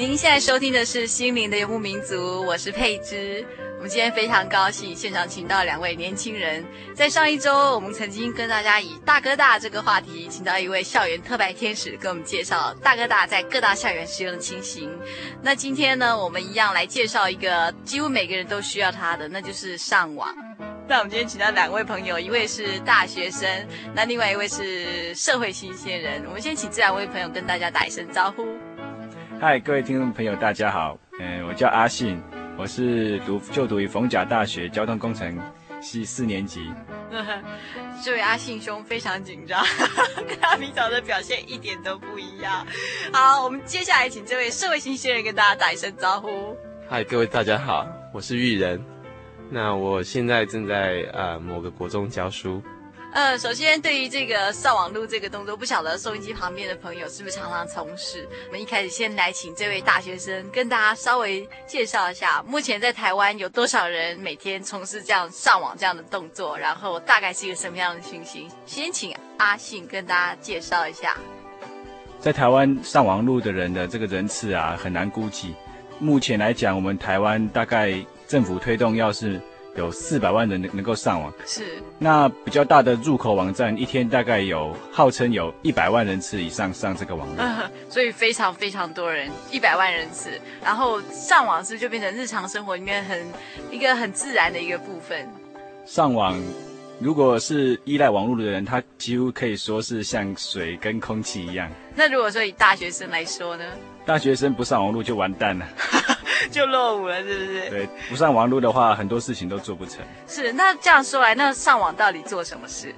您现在收听的是《心灵的游牧民族》，我是佩芝。我们今天非常高兴，现场请到两位年轻人。在上一周，我们曾经跟大家以“大哥大”这个话题，请到一位校园特派天使，跟我们介绍大哥大在各大校园使用的情形。那今天呢，我们一样来介绍一个几乎每个人都需要它的，那就是上网。那我们今天请到两位朋友，一位是大学生，那另外一位是社会新鲜人。我们先请这两位朋友跟大家打一声招呼。嗨，各位听众朋友，大家好。嗯，我叫阿信，我是读就读于逢甲大学交通工程系四年级。这位阿信兄非常紧张，跟他平常的表现一点都不一样。好，我们接下来请这位社会新鲜人跟大家打一声招呼。嗨，各位大家好，我是玉人。那我现在正在呃某个国中教书。呃，首先对于这个上网路这个动作，不晓得收音机旁边的朋友是不是常常从事？我们一开始先来请这位大学生跟大家稍微介绍一下，目前在台湾有多少人每天从事这样上网这样的动作，然后大概是一个什么样的情形？先请阿信跟大家介绍一下。在台湾上网路的人的这个人次啊，很难估计。目前来讲，我们台湾大概政府推动要是。有四百万人能能够上网，是。那比较大的入口网站，一天大概有号称有一百万人次以上上这个网络，呃，所以非常非常多人，一百万人次，然后上网是就变成日常生活里面很一个很自然的一个部分。上网，如果是依赖网络的人，他几乎可以说是像水跟空气一样。那如果说以大学生来说呢？大学生不上网络就完蛋了。就落伍了，是不是？对，不上网络的话，很多事情都做不成。是，那这样说来，那上网到底做什么事？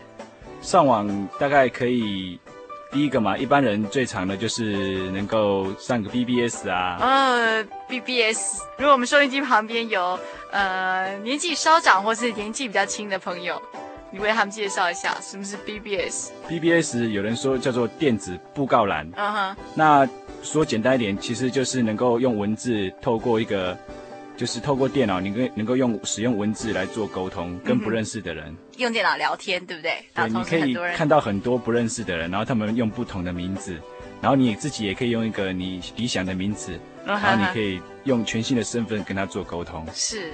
上网大概可以，第一个嘛，一般人最常的就是能够上个 BBS 啊。呃，BBS，如果我们收音机旁边有呃年纪稍长或是年纪比较轻的朋友，你为他们介绍一下什么是 BBS？BBS 有人说叫做电子布告栏。嗯哼。那说简单一点，其实就是能够用文字透过一个，就是透过电脑，你可以能够用使用文字来做沟通，跟不认识的人、嗯、用电脑聊天，对不对？对，你可以看到很多不认识的人，然后他们用不同的名字，然后你自己也可以用一个你理想的名字，然后你可以用全新的身份跟他做沟通。是。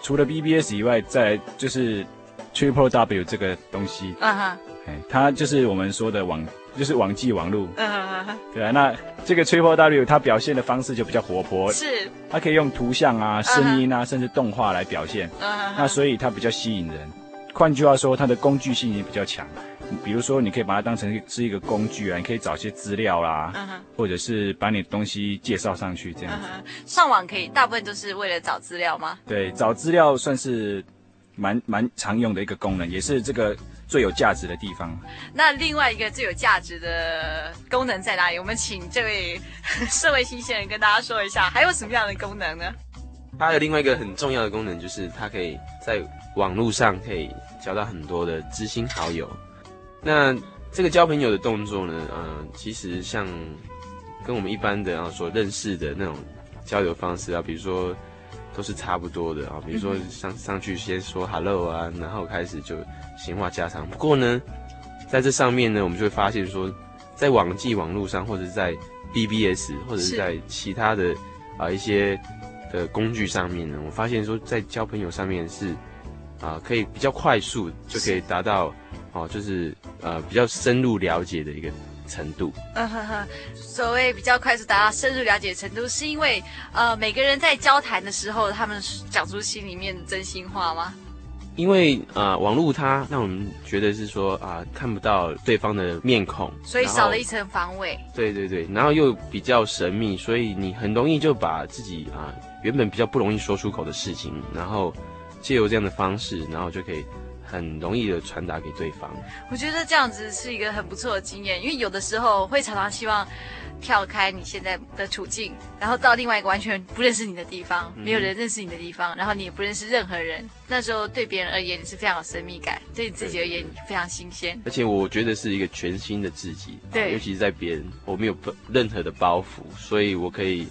除了 BBS 以外，再来就是 Triple W 这个东西。啊哈。哎，它就是我们说的网。就是网际网路，嗯嗯嗯，对啊，那这个 Triple W 它表现的方式就比较活泼，是，它可以用图像啊、声音啊，uh. 甚至动画来表现，uh -huh. 那所以它比较吸引人。换句话说，它的工具性也比较强。比如说，你可以把它当成是一个工具啊，你可以找些资料啦，uh -huh. 或者是把你的东西介绍上去这样子。Uh -huh. 上网可以大部分都是为了找资料吗？对，找资料算是蛮蛮常用的一个功能，也是这个。最有价值的地方。那另外一个最有价值的功能在哪里？我们请这位社会新鲜人跟大家说一下，还有什么样的功能呢？它的另外一个很重要的功能，就是它可以在网络上可以交到很多的知心好友。那这个交朋友的动作呢，呃，其实像跟我们一般的啊所认识的那种交流方式啊，比如说都是差不多的啊。比如说上上去先说 hello 啊，然后开始就闲话家常。不过呢，在这上面呢，我们就会发现说，在网际网络上，或者是在 BBS，或者是在其他的啊一些的工具上面呢，我发现说在交朋友上面是啊可以比较快速就可以达到哦，就是呃比较深入了解的一个。程度，嗯哼哼，所谓比较快速达到深入了解的程度，是因为呃每个人在交谈的时候，他们讲出心里面的真心话吗？因为啊、呃，网络它让我们觉得是说啊、呃，看不到对方的面孔，所以少了一层防卫。对对对，然后又比较神秘，所以你很容易就把自己啊、呃、原本比较不容易说出口的事情，然后借由这样的方式，然后就可以。很容易的传达给对方。我觉得这样子是一个很不错的经验，因为有的时候会常常希望跳开你现在的处境，然后到另外一个完全不认识你的地方，没有人认识你的地方，然后你也不认识任何人。那时候对别人而言你是非常有神秘感，对你自己而言你非常新鲜。而且我觉得是一个全新的自己，对，尤其是在别人，我没有任何的包袱，所以我可以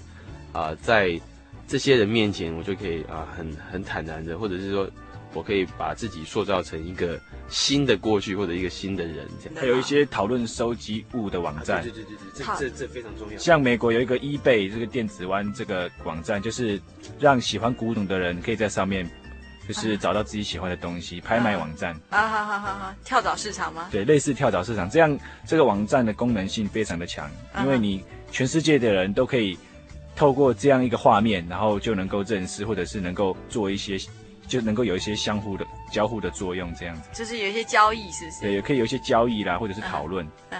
啊、呃，在这些人面前，我就可以啊、呃，很很坦然的，或者是说。我可以把自己塑造成一个新的过去，或者一个新的人，这样。还有一些讨论收集物的网站，对对对对，这这这非常重要。像美国有一个 eBay 这个电子湾这个网站，就是让喜欢古董的人可以在上面，就是找到自己喜欢的东西，拍卖网站。啊好好好好，跳蚤市场吗？对，类似跳蚤市场，这样这个网站的功能性非常的强，因为你全世界的人都可以透过这样一个画面，然后就能够认识，或者是能够做一些。就能够有一些相互的交互的作用，这样子。就是有一些交易，是不是？对，也可以有一些交易啦，或者是讨论。Uh.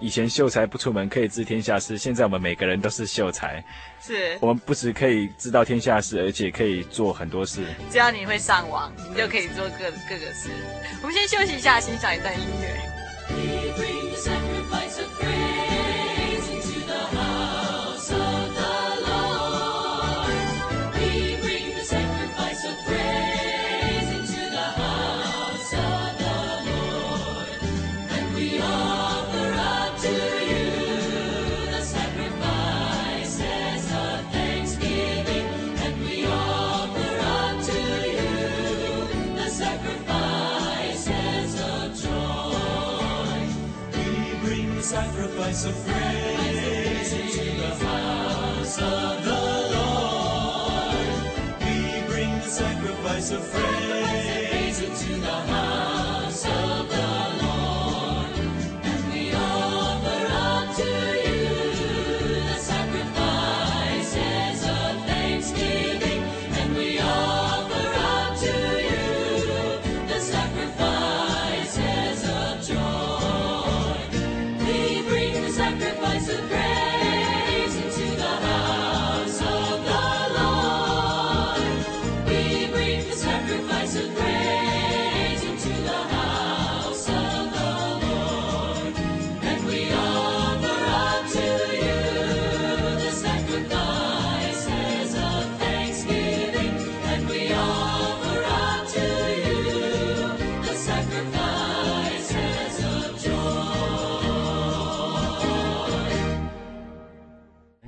以前秀才不出门可以知天下事，现在我们每个人都是秀才。是。我们不只可以知道天下事，而且可以做很多事。只要你会上网，你就可以做各各个事。我们先休息一下，欣赏一段音乐。afraid.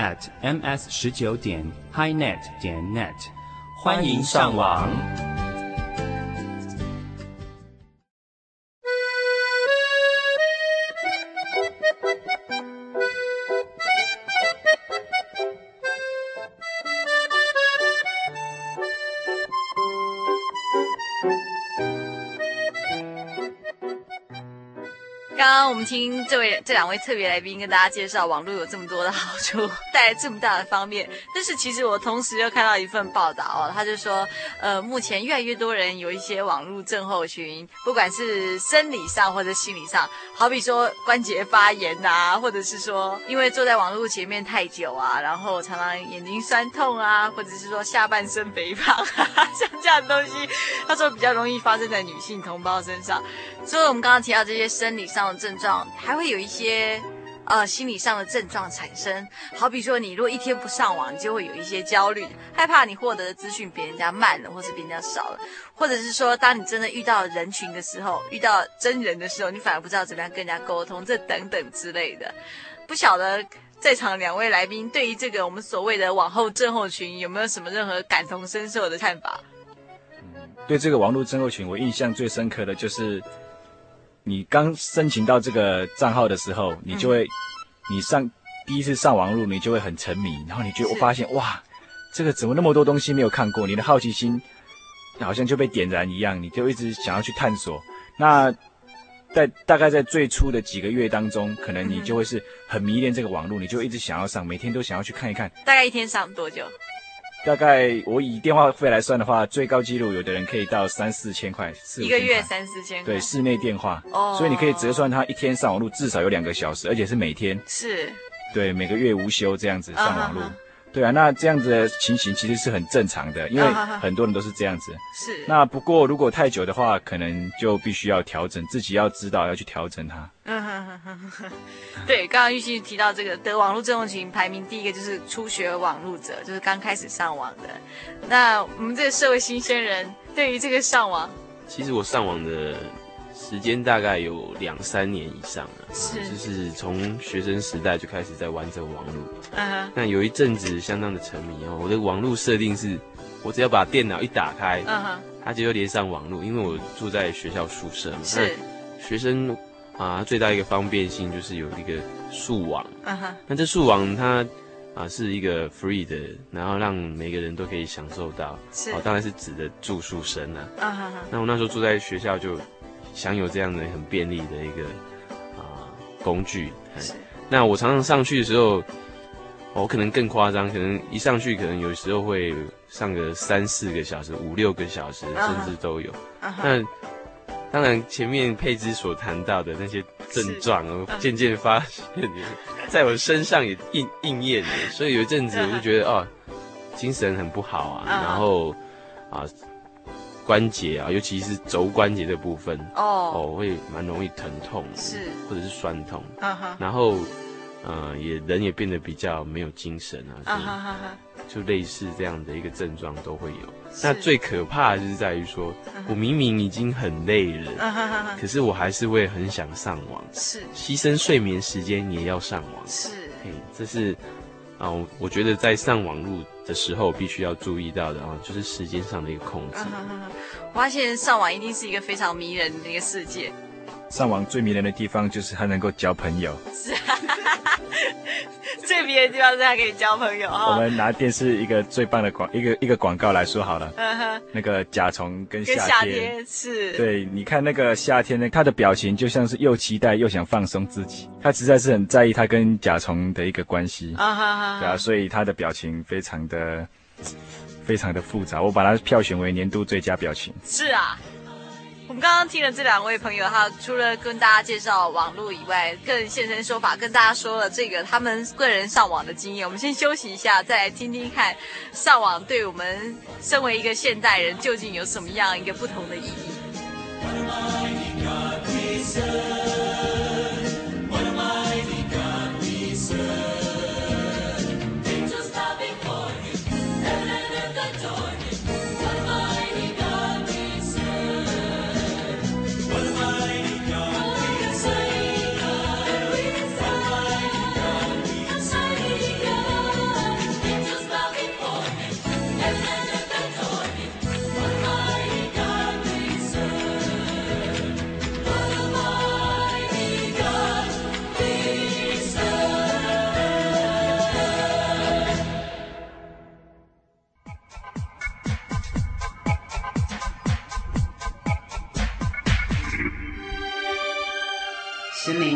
at ms 十九点 highnet 点 net，欢迎上网。刚刚我们听这位这两位特别来宾跟大家介绍网络有这么多的好处，带来这么大的方便。但是其实我同时又看到一份报道哦，他就说，呃，目前越来越多人有一些网络症候群，不管是生理上或者心理上，好比说关节发炎啊，或者是说因为坐在网络前面太久啊，然后常常眼睛酸痛啊，或者是说下半身肥胖，像这样的东西，他说比较容易发生在女性同胞身上。所以我们刚刚提到这些生理上的症状，还会有一些呃心理上的症状产生。好比说，你如果一天不上网，你就会有一些焦虑，害怕你获得的资讯比人家慢了，或是比人家少了，或者是说，当你真的遇到人群的时候，遇到真人的时候，你反而不知道怎么样跟人家沟通，这等等之类的。不晓得在场两位来宾对于这个我们所谓的网后症候群有没有什么任何感同身受的看法？嗯，对这个网络症候群，我印象最深刻的就是。你刚申请到这个账号的时候，你就会，你上第一次上网路，你就会很沉迷，然后你就发现哇，这个怎么那么多东西没有看过？你的好奇心好像就被点燃一样，你就一直想要去探索。那在大概在最初的几个月当中，可能你就会是很迷恋这个网络，你就一直想要上，每天都想要去看一看。大概一天上多久？大概我以电话费来算的话，最高纪录有的人可以到三四千块，四一个月三四千块。对，室内电话。哦。所以你可以折算他一天上网路至少有两个小时，而且是每天。是。对，每个月无休这样子上网络。Uh -huh. 对啊，那这样子的情形其实是很正常的，因为很多人都是这样子。是。那不过如果太久的话，可能就必须要调整，自己要知道要去调整它。嗯哼哼哼哼。对，刚刚玉溪提到这个得网络症候群排名第一个就是初学网络者，就是刚开始上网的。那我们这个社会新鲜人对于这个上网，其实我上网的。时间大概有两三年以上了，是，就是从学生时代就开始在玩这个网络。嗯哼，那有一阵子相当的沉迷哦。我的网络设定是，我只要把电脑一打开，嗯哼，它就要连上网络，因为我住在学校宿舍嘛。是，学生啊，最大一个方便性就是有一个树网。嗯哼，那这树网它啊是一个 free 的，然后让每个人都可以享受到。是，哦，当然是指的住宿生啊。嗯哼哼，那我那时候住在学校就。享有这样的很便利的一个啊、呃、工具，那我常常上去的时候，我可能更夸张，可能一上去可能有时候会上个三四个小时、五六个小时，甚至都有。Uh -huh. 那当然前面佩芝所谈到的那些症状，我渐渐发现，在我身上也应应验了。所以有一阵子我就觉得哦，精神很不好啊，然后啊。关节啊，尤其是肘关节的部分哦，哦，会蛮容易疼痛，是。或者是酸痛，然后，呃，也人也变得比较没有精神啊，就类似这样的一个症状都会有。那最可怕的就是在于说，我明明已经很累了，可是我还是会很想上网，是。牺牲睡眠时间也要上网，是，嘿，这是。啊，我觉得在上网路的时候，必须要注意到的啊，就是时间上的一个控制。我发现上网一定是一个非常迷人的一个世界。上网最迷人的地方就是它能够交朋友。是啊。最迷人的地方是他可以交朋友 啊。我们拿电视一个最棒的广一个一个广告来说好了。嗯哼。那个甲虫跟夏天。跟夏天是。对，你看那个夏天呢，他的表情就像是又期待又想放松自己，他实在是很在意他跟甲虫的一个关系。啊哈哈。对啊，所以他的表情非常的非常的复杂，我把它票选为年度最佳表情。是啊。我们刚刚听了这两位朋友，他除了跟大家介绍网络以外，更现身说法，跟大家说了这个他们个人上网的经验。我们先休息一下，再来听听看上网对我们身为一个现代人究竟有什么样一个不同的意义。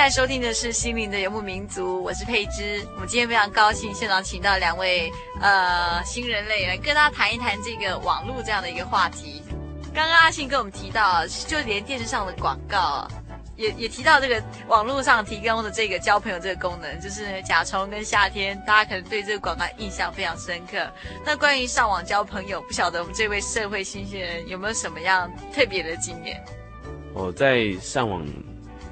现在收听的是《心灵的游牧民族》，我是佩芝。我们今天非常高兴，现场请到两位呃新人类来跟大家谈一谈这个网络这样的一个话题。刚刚阿信跟我们提到，就连电视上的广告也也提到这个网络上提供的这个交朋友这个功能，就是甲虫跟夏天，大家可能对这个广告印象非常深刻。那关于上网交朋友，不晓得我们这位社会新鲜人有没有什么样特别的经验？我在上网。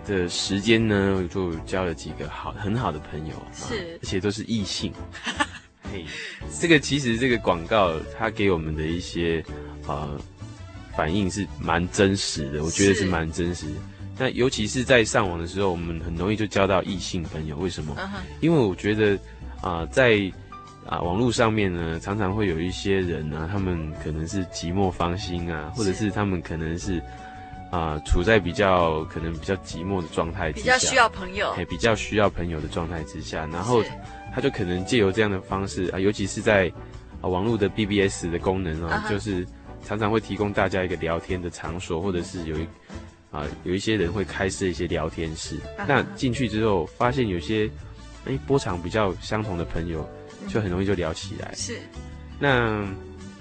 的时间呢，就交了几个好很好的朋友，是，啊、而且都是异性。嘿，这个其实这个广告它给我们的一些呃反应是蛮真实的，我觉得是蛮真实的。那尤其是在上网的时候，我们很容易就交到异性朋友。为什么？Uh -huh. 因为我觉得啊、呃，在啊、呃、网络上面呢，常常会有一些人啊，他们可能是寂寞芳心啊，或者是他们可能是。啊、呃，处在比较可能比较寂寞的状态之下，比较需要朋友，比较需要朋友的状态之下，然后他就可能借由这样的方式啊，尤其是在啊网络的 BBS 的功能啊，uh -huh. 就是常常会提供大家一个聊天的场所，或者是有一啊有一些人会开设一些聊天室，uh -huh. 那进去之后发现有些哎波长比较相同的朋友，就很容易就聊起来。是、uh 那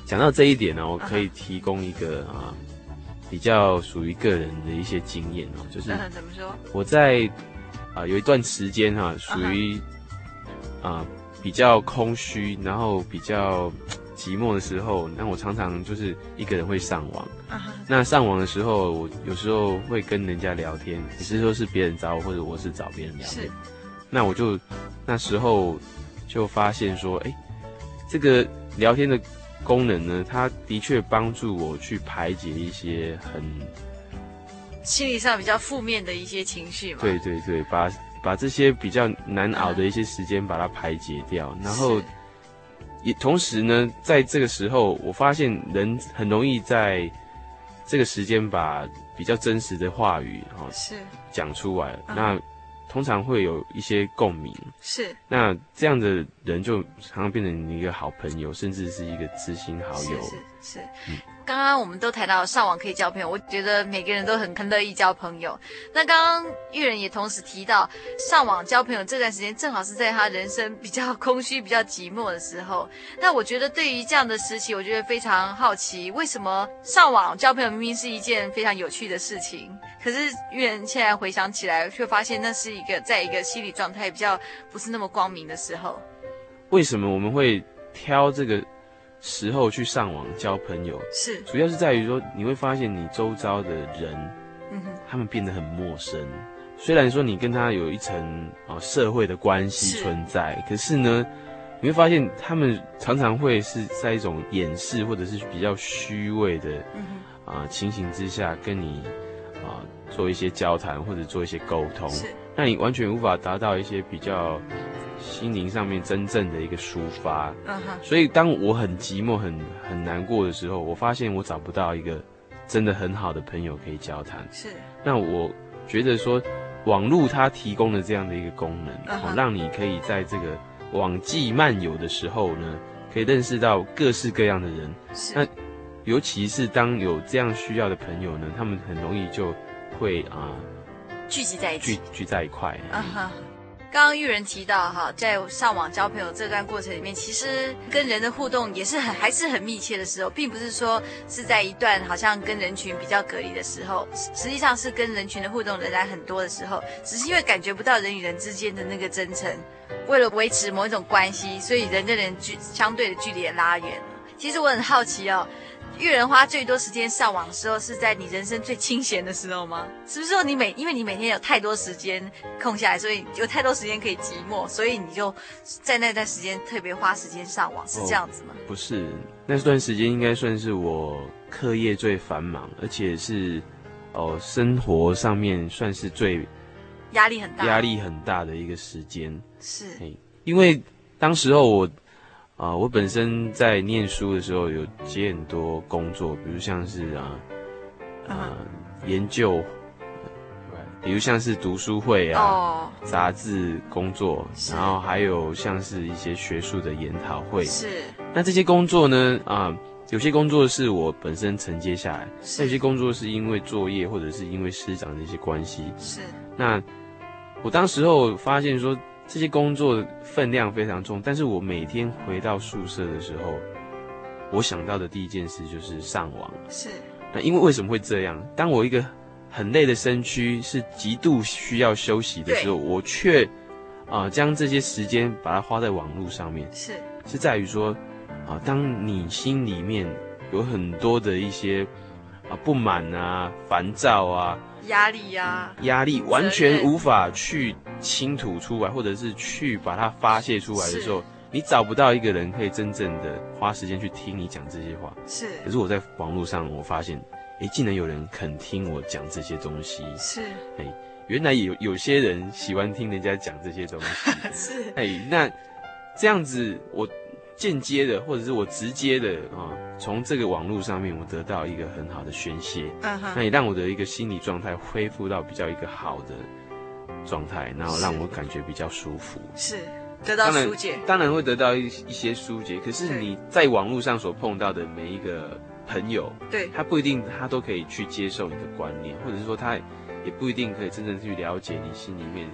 讲到这一点呢，我可以提供一个啊。比较属于个人的一些经验哦，就是怎么说？我在啊有一段时间哈，属于啊比较空虚，然后比较寂寞的时候，那我常常就是一个人会上网。那上网的时候，我有时候会跟人家聊天，也是说是别人找我，或者我是找别人聊天。那我就那时候就发现说，哎，这个聊天的。功能呢，它的确帮助我去排解一些很心理上比较负面的一些情绪嘛。对对对，把把这些比较难熬的一些时间把它排解掉，嗯、然后也同时呢，在这个时候，我发现人很容易在这个时间把比较真实的话语哈是讲出来，嗯、那。通常会有一些共鸣，是那这样的人就常常变成你一个好朋友，甚至是一个知心好友。是是，是。嗯刚刚我们都谈到上网可以交朋友，我觉得每个人都很很乐意交朋友。那刚刚玉人也同时提到，上网交朋友这段时间正好是在他人生比较空虚、比较寂寞的时候。那我觉得对于这样的时期，我觉得非常好奇，为什么上网交朋友明明是一件非常有趣的事情，可是玉人现在回想起来，却发现那是一个在一个心理状态比较不是那么光明的时候。为什么我们会挑这个？时候去上网交朋友，是。主要是在于说，你会发现你周遭的人，嗯哼，他们变得很陌生。虽然说你跟他有一层啊社会的关系存在，可是呢，你会发现他们常常会是在一种掩饰或者是比较虚伪的啊情形之下跟你啊做一些交谈或者做一些沟通，是，那你完全无法达到一些比较。心灵上面真正的一个抒发，uh. 所以当我很寂寞、很很难过的时候，我发现我找不到一个真的很好的朋友可以交谈。是，那我觉得说，网络它提供了这样的一个功能，uh -huh. 让你可以在这个网际漫游的时候呢，可以认识到各式各样的人。是，那尤其是当有这样需要的朋友呢，他们很容易就会啊、呃、聚集在一起，聚聚在一块。Uh -huh. 刚刚玉人提到哈，在上网交朋友这段过程里面，其实跟人的互动也是很还是很密切的时候，并不是说是在一段好像跟人群比较隔离的时候，实际上是跟人群的互动仍然很多的时候，只是因为感觉不到人与人之间的那个真诚，为了维持某一种关系，所以人跟人距相对的距离也拉远了。其实我很好奇哦。育人花最多时间上网的时候，是在你人生最清闲的时候吗？是不是说你每因为你每天有太多时间空下来，所以有太多时间可以寂寞，所以你就在那段时间特别花时间上网，是这样子吗？哦，不是，那段时间应该算是我课业最繁忙，而且是哦生活上面算是最压力很大，压力很大的一个时间。是，因为当时候我。啊，我本身在念书的时候有接很多工作，比如像是啊，啊研究，比如像是读书会啊，杂志工作，然后还有像是一些学术的研讨会。是。那这些工作呢，啊，有些工作是我本身承接下来，那有些工作是因为作业或者是因为师长的一些关系。是。那我当时候发现说。这些工作分量非常重，但是我每天回到宿舍的时候，我想到的第一件事就是上网。是。那因为为什么会这样？当我一个很累的身躯是极度需要休息的时候，我却啊、呃、将这些时间把它花在网络上面。是。是在于说啊、呃，当你心里面有很多的一些啊、呃、不满啊、烦躁啊。压力呀、啊，压力完全无法去倾吐出来，或者是去把它发泄出来的时候，你找不到一个人可以真正的花时间去听你讲这些话。是。可是我在网络上，我发现，哎，竟然有人肯听我讲这些东西。是。哎，原来有有些人喜欢听人家讲这些东西。是。哎，那这样子我。间接的，或者是我直接的啊，从这个网络上面，我得到一个很好的宣泄，嗯哼，那也让我的一个心理状态恢复到比较一个好的状态，然后让我感觉比较舒服，是得到疏解，当然会得到一一些疏解。可是你在网络上所碰到的每一个朋友，对，他不一定他都可以去接受你的观念，或者是说他也不一定可以真正去了解你心里面。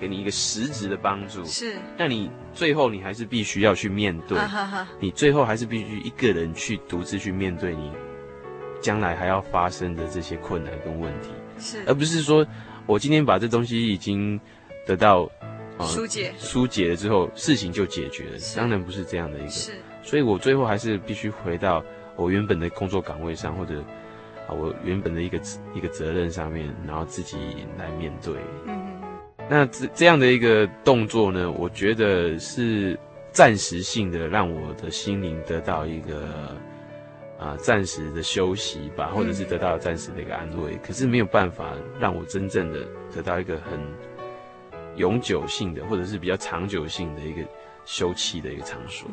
给你一个实质的帮助，是，但你最后你还是必须要去面对，啊、哈哈。你最后还是必须一个人去独自去面对你将来还要发生的这些困难跟问题，是，而不是说我今天把这东西已经得到疏解，疏解了之后事情就解决了，当然不是这样的一个，是，所以我最后还是必须回到我原本的工作岗位上，或者啊我原本的一个一个责任上面，然后自己来面对，嗯。那这这样的一个动作呢，我觉得是暂时性的，让我的心灵得到一个啊暂时的休息吧，或者是得到暂时的一个安慰。可是没有办法让我真正的得到一个很永久性的，或者是比较长久性的一个休憩的一个场所。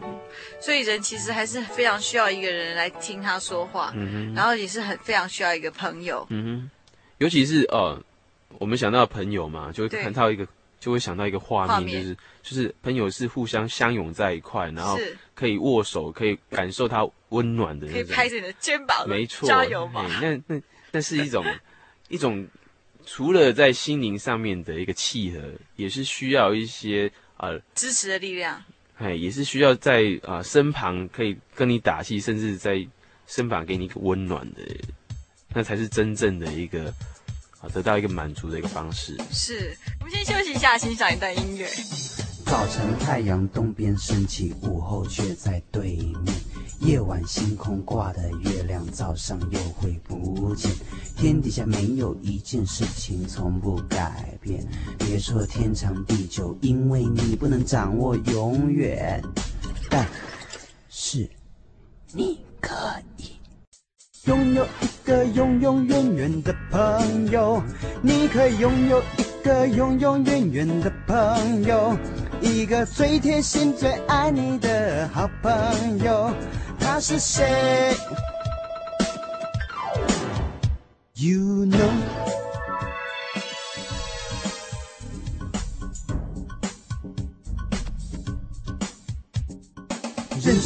所以人其实还是非常需要一个人来听他说话，然后也是很非常需要一个朋友，嗯哼，尤其是呃。我们想到朋友嘛，就会看到一个，就会想到一个画面，就是就是朋友是互相相拥在一块，然后可以握手，可以感受他温暖的可以拍着你的肩膀，没错，加油嘛！那那那是一种 一种除了在心灵上面的一个契合，也是需要一些呃支持的力量，哎，也是需要在啊、呃、身旁可以跟你打气，甚至在身旁给你一个温暖的，那才是真正的一个。好，得到一个满足的一个方式。是，我们先休息一下，欣赏一段音乐。早晨太阳东边升起，午后却在对面。夜晚星空挂的月亮，早上又会不见。天底下没有一件事情从不改变。别说天长地久，因为你不能掌握永远，但是你可以。拥有一个永永远远的朋友，你可以拥有一个永永远远的朋友，一个最贴心、最爱你的好朋友，他是谁？You know。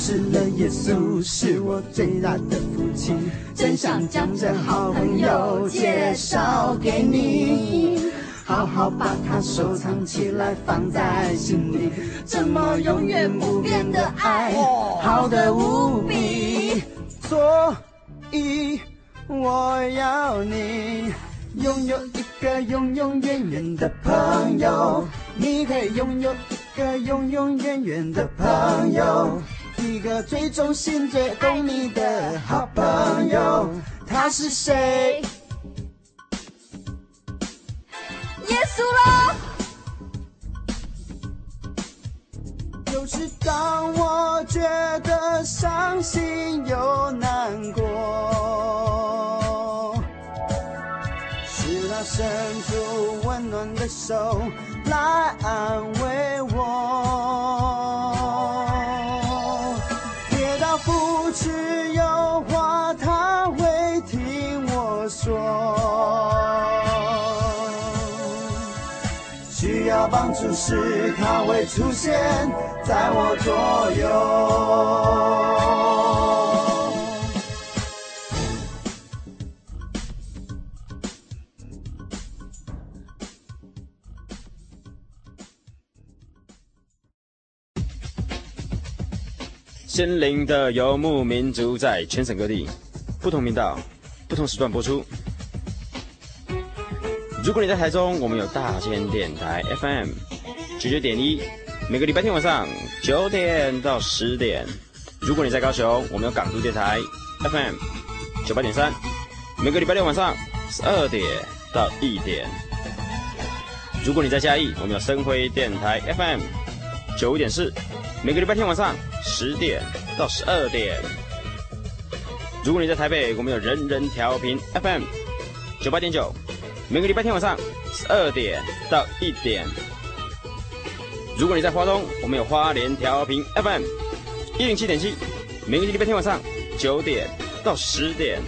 识了耶稣是我最大的福气，真想将这好朋友介绍给你，好好把它收藏起来，放在心里。这么永远不变的爱，好得无比，所以我要你拥有一个永永远远的朋友，你可以拥有一个永永远远的朋友。一个最忠心、最懂你的好朋友，他是谁？耶稣喽！就是当我觉得伤心又难过，是他伸出温暖的手来安慰我。说。需要帮助时，他会出现在我左右。心灵的游牧民族，在全省各地不同频道、不同时段播出。如果你在台中，我们有大千电台 FM 九九点一，每个礼拜天晚上九点到十点。如果你在高雄，我们有港都电台 FM 九八点三，每个礼拜六晚上十二点到一点。如果你在嘉义，我们有深辉电台 FM 九五点四，每个礼拜天晚上十点到十二点。如果你在台北，我们有人人调频 FM 九八点九。每个礼拜天晚上十二点到一点。如果你在花东，我们有花莲调频 FM 一零七点七。每个礼拜天晚上九点到十点。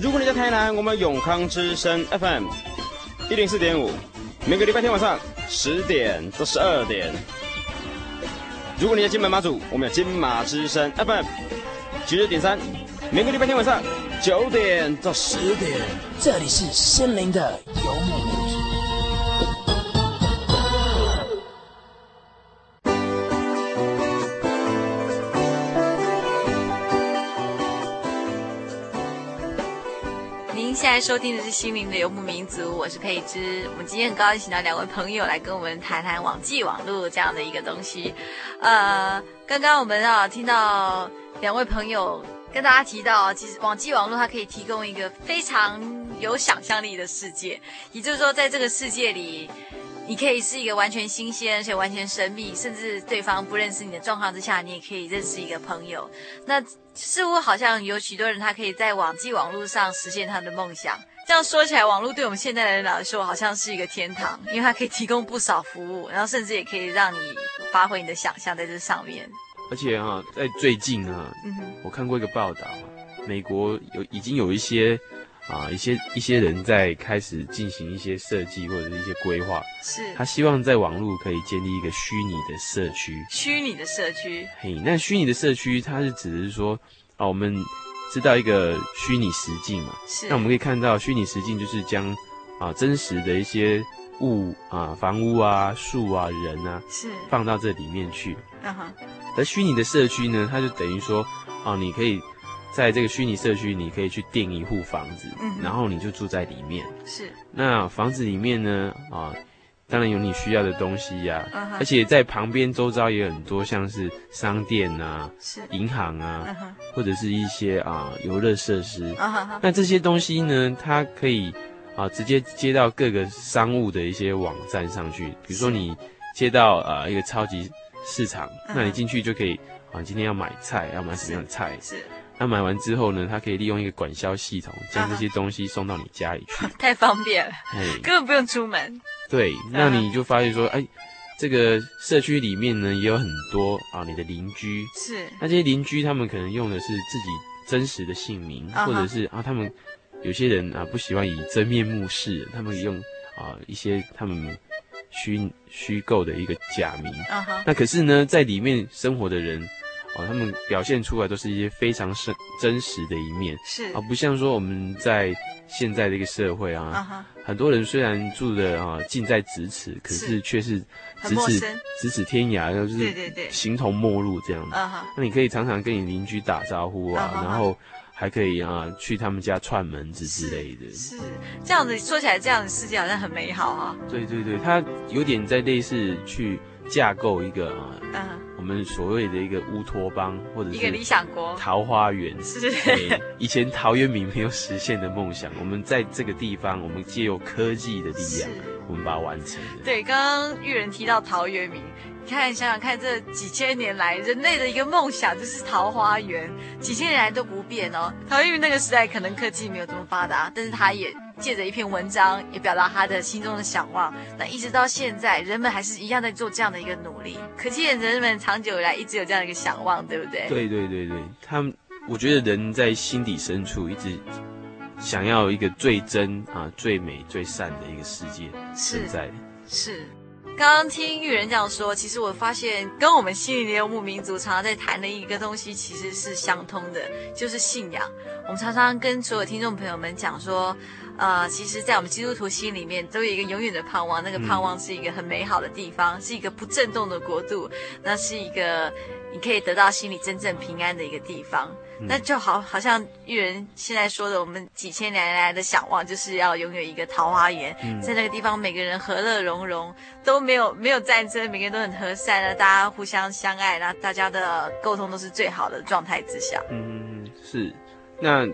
如果你在台南，我们有永康之声 FM 一零四点五。每个礼拜天晚上十点到十二点。如果你在金门马祖，我们有金马之声 FM 九九点三。每个礼拜天晚上。九点到十点，这里是心灵的游牧民族。您现在收听的是心灵的游牧民族，我是佩芝。我们今天很高兴请到两位朋友来跟我们谈谈网际网络这样的一个东西。呃，刚刚我们啊听到两位朋友。跟大家提到，其实网际网络它可以提供一个非常有想象力的世界，也就是说，在这个世界里，你可以是一个完全新鲜而且完全神秘，甚至对方不认识你的状况之下，你也可以认识一个朋友。那似乎好像有许多人他可以在网际网络上实现他的梦想。这样说起来，网络对我们现代人来说好像是一个天堂，因为它可以提供不少服务，然后甚至也可以让你发挥你的想象在这上面。而且啊，在最近啊，嗯、我看过一个报道，美国有已经有一些啊一些一些人在开始进行一些设计或者是一些规划，是。他希望在网络可以建立一个虚拟的社区。虚拟的社区，嘿，那虚拟的社区，它是指的是说啊，我们知道一个虚拟实境嘛，是，那我们可以看到虚拟实境就是将啊真实的一些物啊房屋啊树啊人啊是。放到这里面去，嗯哼。而虚拟的社区呢，它就等于说，啊，你可以在这个虚拟社区，你可以去订一户房子，嗯，然后你就住在里面。是。那房子里面呢，啊，当然有你需要的东西呀，啊，而且在旁边周遭也有很多，像是商店啊，是，银行啊，或者是一些啊游乐设施。那这些东西呢，它可以啊直接接到各个商务的一些网站上去，比如说你接到啊一个超级。市场，那你进去就可以啊，今天要买菜，要买什么样的菜？是。那买完之后呢，它可以利用一个管销系统，将这些东西送到你家里去。太方便了，根本不用出门。对，那你就发现说，哎，这个社区里面呢，也有很多啊，你的邻居。是。那这些邻居，他们可能用的是自己真实的姓名，或者是啊，他们有些人啊不喜欢以真面目示人，他们用啊一些他们。虚虚构的一个假名，uh huh. 那可是呢，在里面生活的人，哦，他们表现出来都是一些非常真真实的一面，是啊，不像说我们在现在的一个社会啊，uh huh. 很多人虽然住的啊近在咫尺，可是却是咫尺咫尺天涯，就是形同陌路这样子。Uh huh. 那你可以常常跟你邻居打招呼啊，uh. 然后。还可以啊，去他们家串门子之类的。是，是这样子说起来，这样的世界好像很美好啊。对对对，它有点在类似去架构一个啊，嗯，我们所谓的一个乌托邦，或者是一个理想国、桃花源，是。以前陶渊明没有实现的梦想，我们在这个地方，我们借由科技的力量，我们把它完成。对，刚刚玉人提到陶渊明。你看，想想看，这几千年来，人类的一个梦想就是桃花源，几千年来都不变哦。陶渊明那个时代可能科技没有这么发达，但是他也借着一篇文章，也表达他的心中的想望。那一直到现在，人们还是一样在做这样的一个努力，可见人们长久以来一直有这样的一个想望，对不对？对对对对，他们，我觉得人在心底深处一直想要一个最真啊、最美、最善的一个世界存在。是。是刚刚听玉人这样说，其实我发现跟我们心里的游牧民族常常在谈的一个东西其实是相通的，就是信仰。我们常常跟所有听众朋友们讲说，呃，其实，在我们基督徒心里面都有一个永远的盼望，那个盼望是一个很美好的地方，是一个不震动的国度，那是一个你可以得到心里真正平安的一个地方。那就好，好像玉人现在说的，我们几千年来的想望，就是要拥有一个桃花源，嗯、在那个地方，每个人和乐融融，都没有没有战争，每个人都很和善那，大家互相相爱，那大家的沟通都是最好的状态之下。嗯，是。那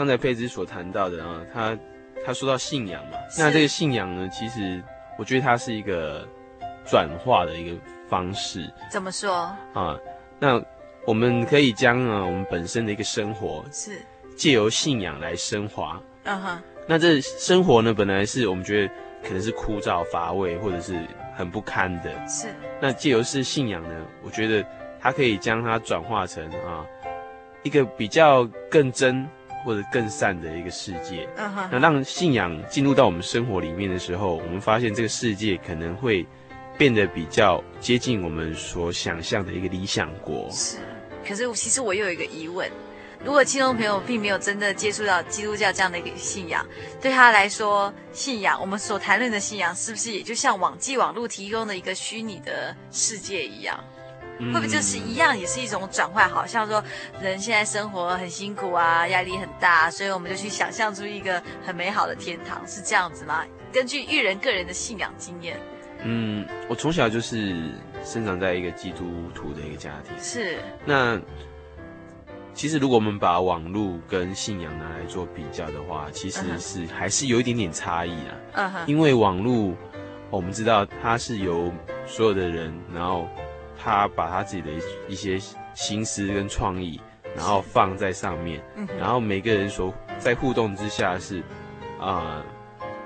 刚才佩芝所谈到的啊，他他说到信仰嘛，那这个信仰呢，其实我觉得它是一个转化的一个方式。怎么说？啊，那。我们可以将啊，我们本身的一个生活是借由信仰来升华。嗯哼。那这生活呢，本来是我们觉得可能是枯燥乏味，或者是很不堪的。是。那借由是信仰呢，我觉得它可以将它转化成啊一个比较更真或者更善的一个世界。嗯哼。那让信仰进入到我们生活里面的时候，我们发现这个世界可能会变得比较接近我们所想象的一个理想国。是。可是，其实我又有一个疑问：如果听众朋友并没有真的接触到基督教这样的一个信仰，对他来说，信仰我们所谈论的信仰，是不是也就像网际网络提供的一个虚拟的世界一样？会不会就是一样，也是一种转换？好像说，人现在生活很辛苦啊，压力很大，所以我们就去想象出一个很美好的天堂，是这样子吗？根据玉人个人的信仰经验。嗯，我从小就是生长在一个基督徒的一个家庭。是。那其实，如果我们把网络跟信仰拿来做比较的话，其实是、uh -huh. 还是有一点点差异啊。嗯哼。因为网络，我们知道它是由所有的人，然后他把他自己的一些心思跟创意，然后放在上面，然后每个人所在互动之下是啊。呃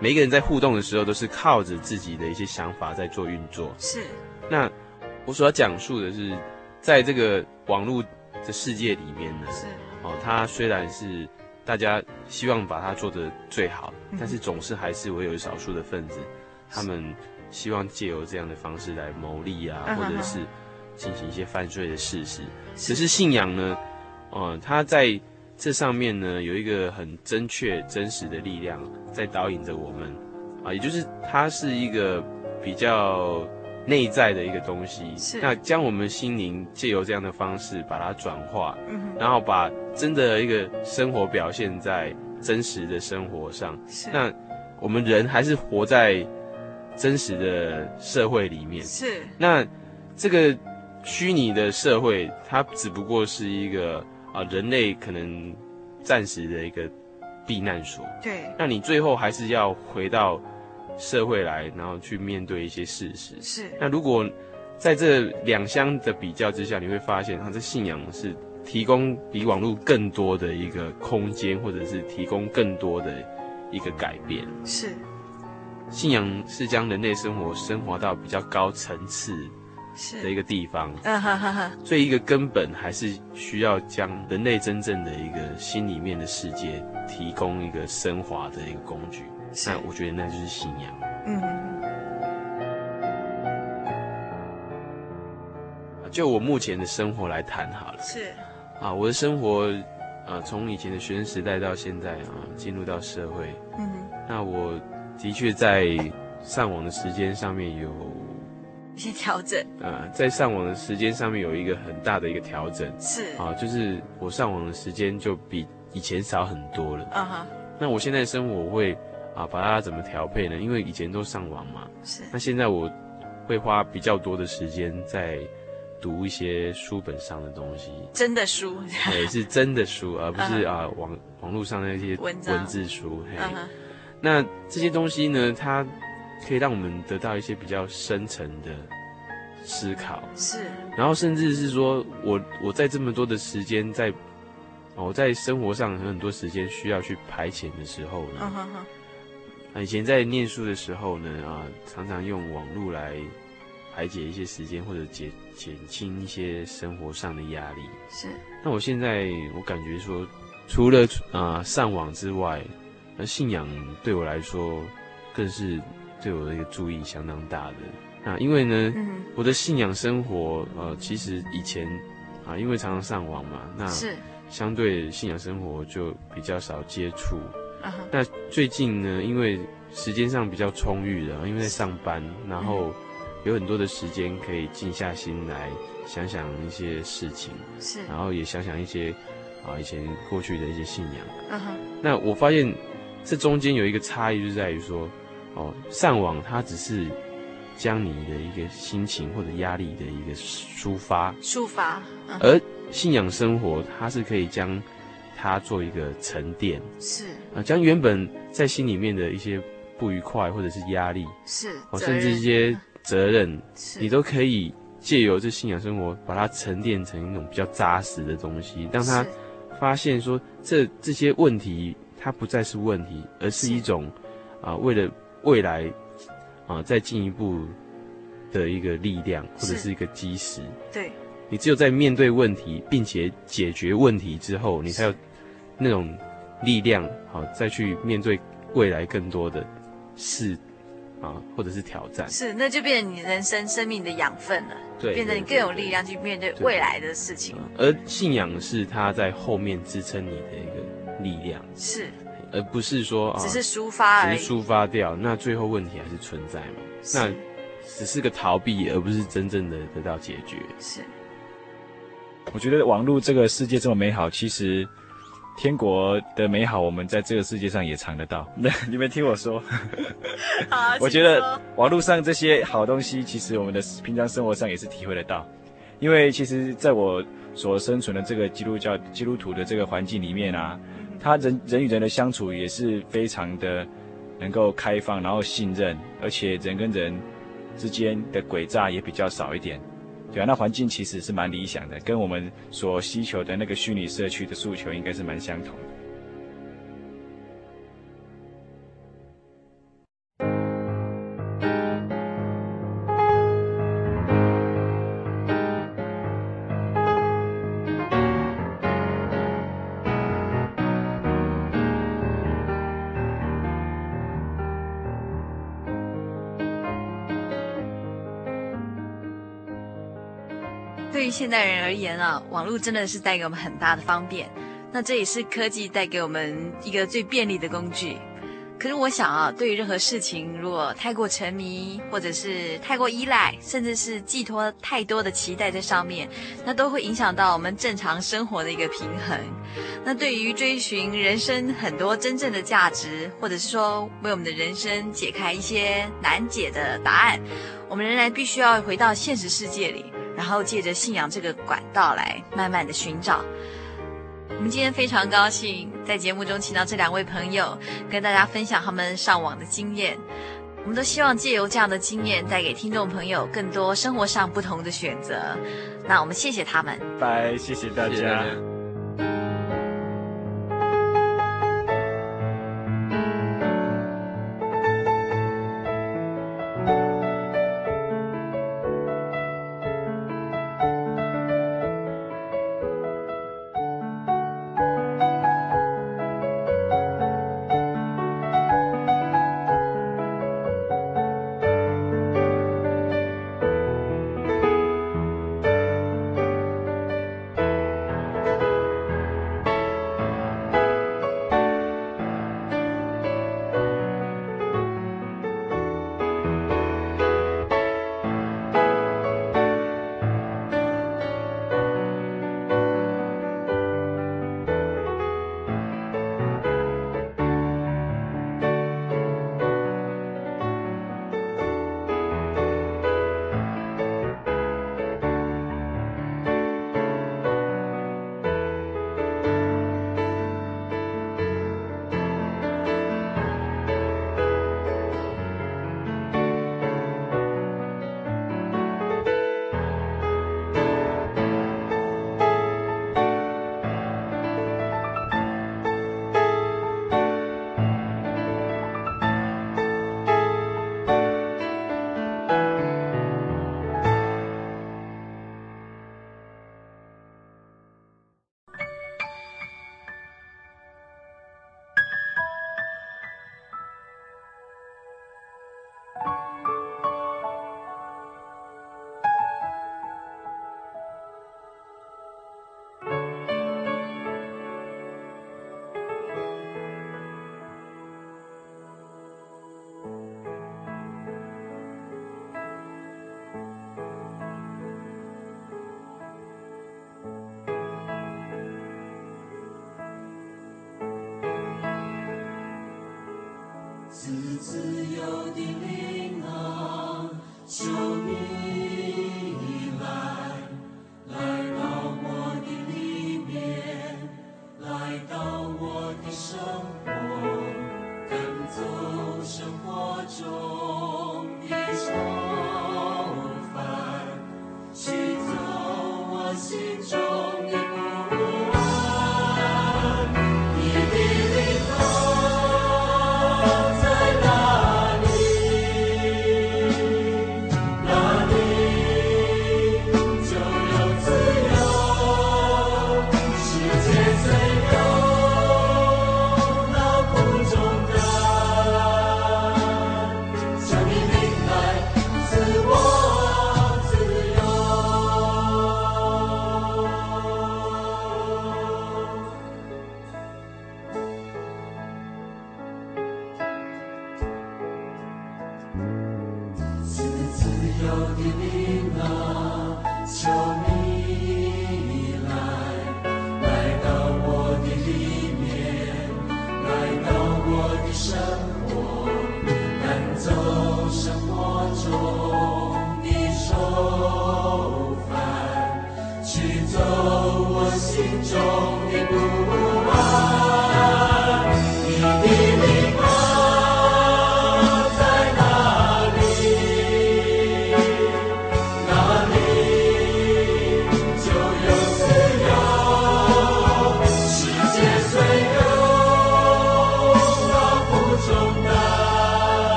每一个人在互动的时候，都是靠着自己的一些想法在做运作。是。那我所要讲述的是，在这个网络的世界里面呢，是哦，它虽然是大家希望把它做得最好，嗯，但是总是还是会有少数的分子，他们希望借由这样的方式来牟利啊，或者是进行一些犯罪的事实。只是信仰呢，呃，它在。这上面呢，有一个很真确、真实的力量在导引着我们，啊，也就是它是一个比较内在的一个东西。是。那将我们心灵借由这样的方式把它转化，嗯，然后把真的一个生活表现在真实的生活上。是。那我们人还是活在真实的社会里面。是。那这个虚拟的社会，它只不过是一个。啊，人类可能暂时的一个避难所。对。那你最后还是要回到社会来，然后去面对一些事实。是。那如果在这两相的比较之下，你会发现，它这信仰是提供比网络更多的一个空间，或者是提供更多的一个改变。是。信仰是将人类生活升华到比较高层次。的一个地方，嗯哈哈哈，所以一个根本还是需要将人类真正的一个心里面的世界提供一个升华的一个工具。那我觉得那就是信仰。嗯，就我目前的生活来谈好了。是啊，我的生活啊，从以前的学生时代到现在啊，进入到社会。嗯，那我的确在上网的时间上面有。一些调整啊、呃，在上网的时间上面有一个很大的一个调整，是啊，就是我上网的时间就比以前少很多了。啊哈，那我现在的生活我会啊，把它怎么调配呢？因为以前都上网嘛，是。那现在我会花比较多的时间在读一些书本上的东西，真的书，对，是真的书，而不是啊网网络上那些文字书。嘿，那这些东西呢，它可以让我们得到一些比较深层的思考，是，然后甚至是说我我在这么多的时间在，我在生活上有很多时间需要去排遣的时候呢，啊，以前在念书的时候呢，啊，常常用网络来。排解一些时间，或者减减轻一些生活上的压力。是。那我现在我感觉说，除了啊、呃、上网之外，那信仰对我来说，更是对我的一个注意相当大的。那因为呢，嗯、我的信仰生活，呃，其实以前啊，因为常常上网嘛，那是相对信仰生活就比较少接触。啊、那最近呢，因为时间上比较充裕了，因为在上班，然后。嗯有很多的时间可以静下心来想想一些事情，是，然后也想想一些啊以前过去的一些信仰。那我发现这中间有一个差异，就在于说，哦，上网它只是将你的一个心情或者压力的一个抒发，抒发。嗯、而信仰生活，它是可以将它做一个沉淀，是啊，将原本在心里面的一些不愉快或者是压力，是，哦，甚至一些。责任，你都可以借由这信仰生活，把它沉淀成一种比较扎实的东西。当他发现说这这些问题，它不再是问题，而是一种啊，为了未来啊再进一步的一个力量，或者是一个基石。对，你只有在面对问题，并且解决问题之后，你才有那种力量，好再去面对未来更多的事。啊，或者是挑战，是，那就变成你人生生命的养分了，对，变成你更有力量去面对未来的事情。而信仰是它在后面支撑你的一个力量，是，而不是说啊，只是抒发而已，只是抒发掉，那最后问题还是存在嘛？那只是个逃避，而不是真正的得到解决。是，我觉得网络这个世界这么美好，其实。天国的美好，我们在这个世界上也尝得到。那 你们听我说，好，我觉得网络上这些好东西，其实我们的平常生活上也是体会得到。因为其实在我所生存的这个基督教基督徒的这个环境里面啊，他人人与人的相处也是非常的能够开放，然后信任，而且人跟人之间的诡诈也比较少一点。对啊，那环境其实是蛮理想的，跟我们所需求的那个虚拟社区的诉求应该是蛮相同的。现代人而言啊，网络真的是带给我们很大的方便。那这也是科技带给我们一个最便利的工具。可是我想啊，对于任何事情，如果太过沉迷，或者是太过依赖，甚至是寄托太多的期待在上面，那都会影响到我们正常生活的一个平衡。那对于追寻人生很多真正的价值，或者是说为我们的人生解开一些难解的答案，我们仍然必须要回到现实世界里。然后借着信仰这个管道来慢慢的寻找。我们今天非常高兴在节目中请到这两位朋友，跟大家分享他们上网的经验。我们都希望借由这样的经验，带给听众朋友更多生活上不同的选择。那我们谢谢他们，拜，谢谢大家。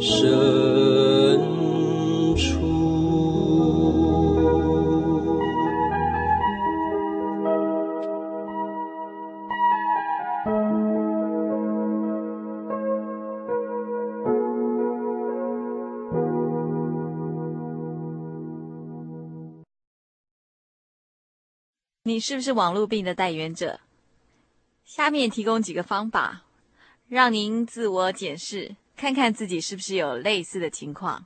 深处。你是不是网络病的代言者？下面提供几个方法，让您自我检视，看看自己是不是有类似的情况。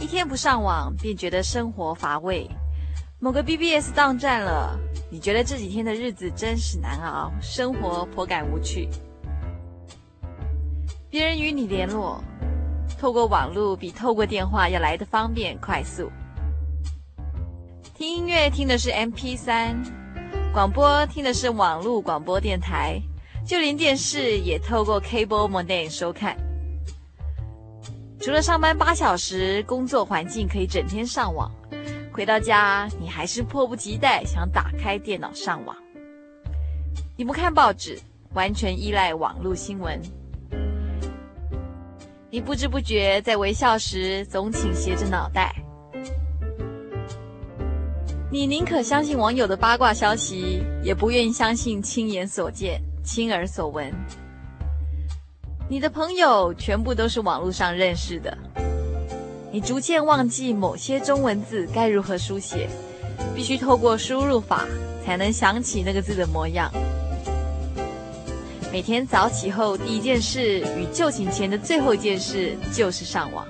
一天不上网，便觉得生活乏味；某个 BBS 当站了，你觉得这几天的日子真是难熬，生活颇感无趣。别人与你联络，透过网络比透过电话要来的方便快速。听音乐听的是 MP3，广播听的是网络广播电台，就连电视也透过 Cable Modem 收看。除了上班八小时，工作环境可以整天上网，回到家你还是迫不及待想打开电脑上网。你不看报纸，完全依赖网络新闻。你不知不觉在微笑时总倾斜着脑袋。你宁可相信网友的八卦消息，也不愿意相信亲眼所见、亲耳所闻。你的朋友全部都是网络上认识的。你逐渐忘记某些中文字该如何书写，必须透过输入法才能想起那个字的模样。每天早起后第一件事与就寝前的最后一件事就是上网。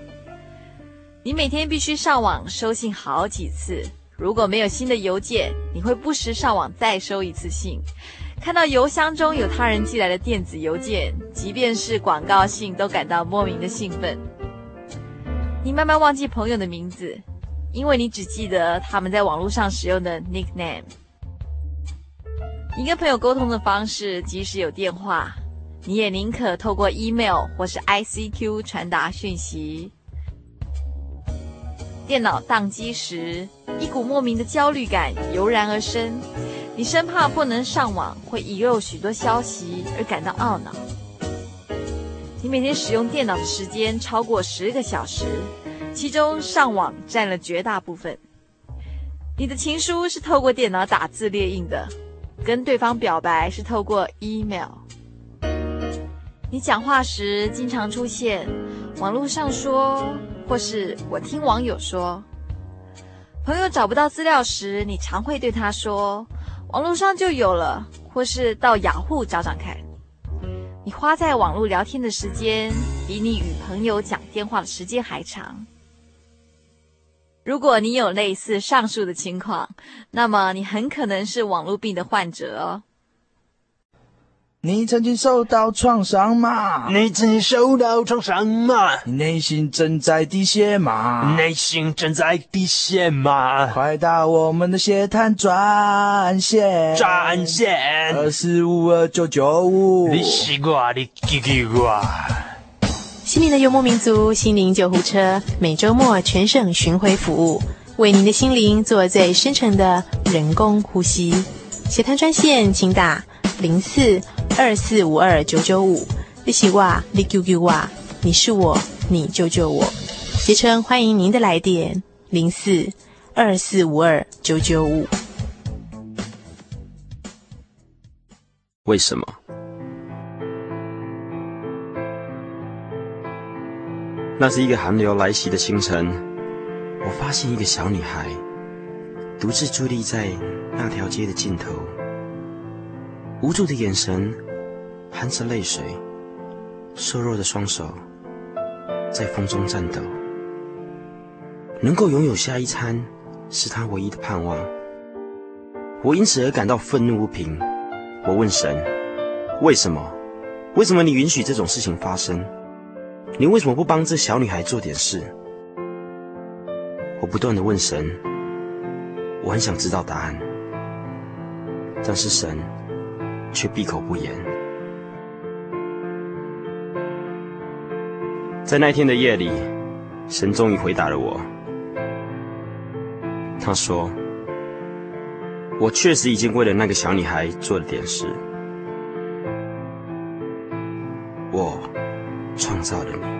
你每天必须上网收信好几次。如果没有新的邮件，你会不时上网再收一次信。看到邮箱中有他人寄来的电子邮件，即便是广告信，都感到莫名的兴奋。你慢慢忘记朋友的名字，因为你只记得他们在网络上使用的 nickname。你跟朋友沟通的方式，即使有电话，你也宁可透过 email 或是 ICQ 传达讯息。电脑宕机时，一股莫名的焦虑感油然而生，你生怕不能上网会遗漏许多消息而感到懊恼。你每天使用电脑的时间超过十个小时，其中上网占了绝大部分。你的情书是透过电脑打字列印的，跟对方表白是透过 email。你讲话时经常出现网络上说。或是我听网友说，朋友找不到资料时，你常会对他说：“网络上就有了。”或是到雅虎找找看。你花在网络聊天的时间，比你与朋友讲电话的时间还长。如果你有类似上述的情况，那么你很可能是网络病的患者哦。你曾经受到创伤吗？你曾经受到创伤吗？你内心正在滴血吗？内心正在滴血吗？快打我们的血滩专线，专线二四五二九九五。你西瓜，你叽叽呱。心灵的游牧民族，心灵救护车，每周末全省巡回服务，为您的心灵做最深层的人工呼吸。血滩专线，请打零四。二四五二九九五，你是我，你救救我，你是我，你救救我。协称欢迎您的来电，零四二四五二九九五。为什么？那是一个寒流来袭的清晨，我发现一个小女孩独自伫立在那条街的尽头，无助的眼神。含着泪水，瘦弱的双手在风中颤抖。能够拥有下一餐，是他唯一的盼望。我因此而感到愤怒不平。我问神：为什么？为什么你允许这种事情发生？你为什么不帮这小女孩做点事？我不断地问神，我很想知道答案，但是神却闭口不言。在那天的夜里，神终于回答了我。他说：“我确实已经为了那个小女孩做了点事。”我创造了你。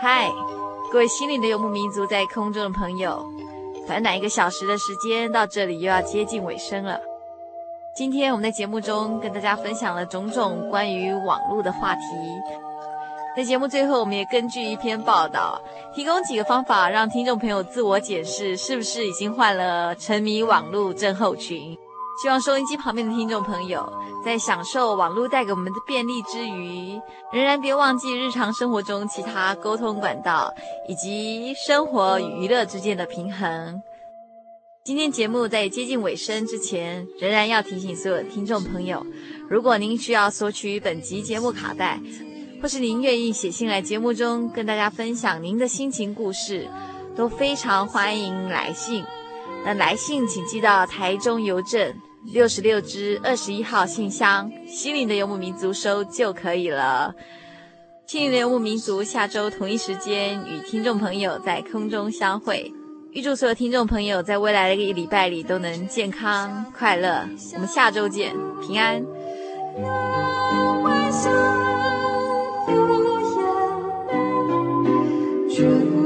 嗨，各位心灵的游牧民族，在空中的朋友，短短一个小时的时间，到这里又要接近尾声了。今天我们在节目中跟大家分享了种种关于网络的话题。在节目最后，我们也根据一篇报道，提供几个方法，让听众朋友自我检视是不是已经患了沉迷网络症候群。希望收音机旁边的听众朋友，在享受网络带给我们的便利之余，仍然别忘记日常生活中其他沟通管道以及生活与娱乐之间的平衡。今天节目在接近尾声之前，仍然要提醒所有听众朋友，如果您需要索取本集节目卡带，或是您愿意写信来节目中跟大家分享您的心情故事，都非常欢迎来信。那来信请寄到台中邮政。六十六支二十一号信箱，心灵的游牧民族收就可以了。心灵的游牧民族下周同一时间与听众朋友在空中相会。预祝所有听众朋友在未来的一个礼拜里都能健康快乐。我们下周见，平安。这异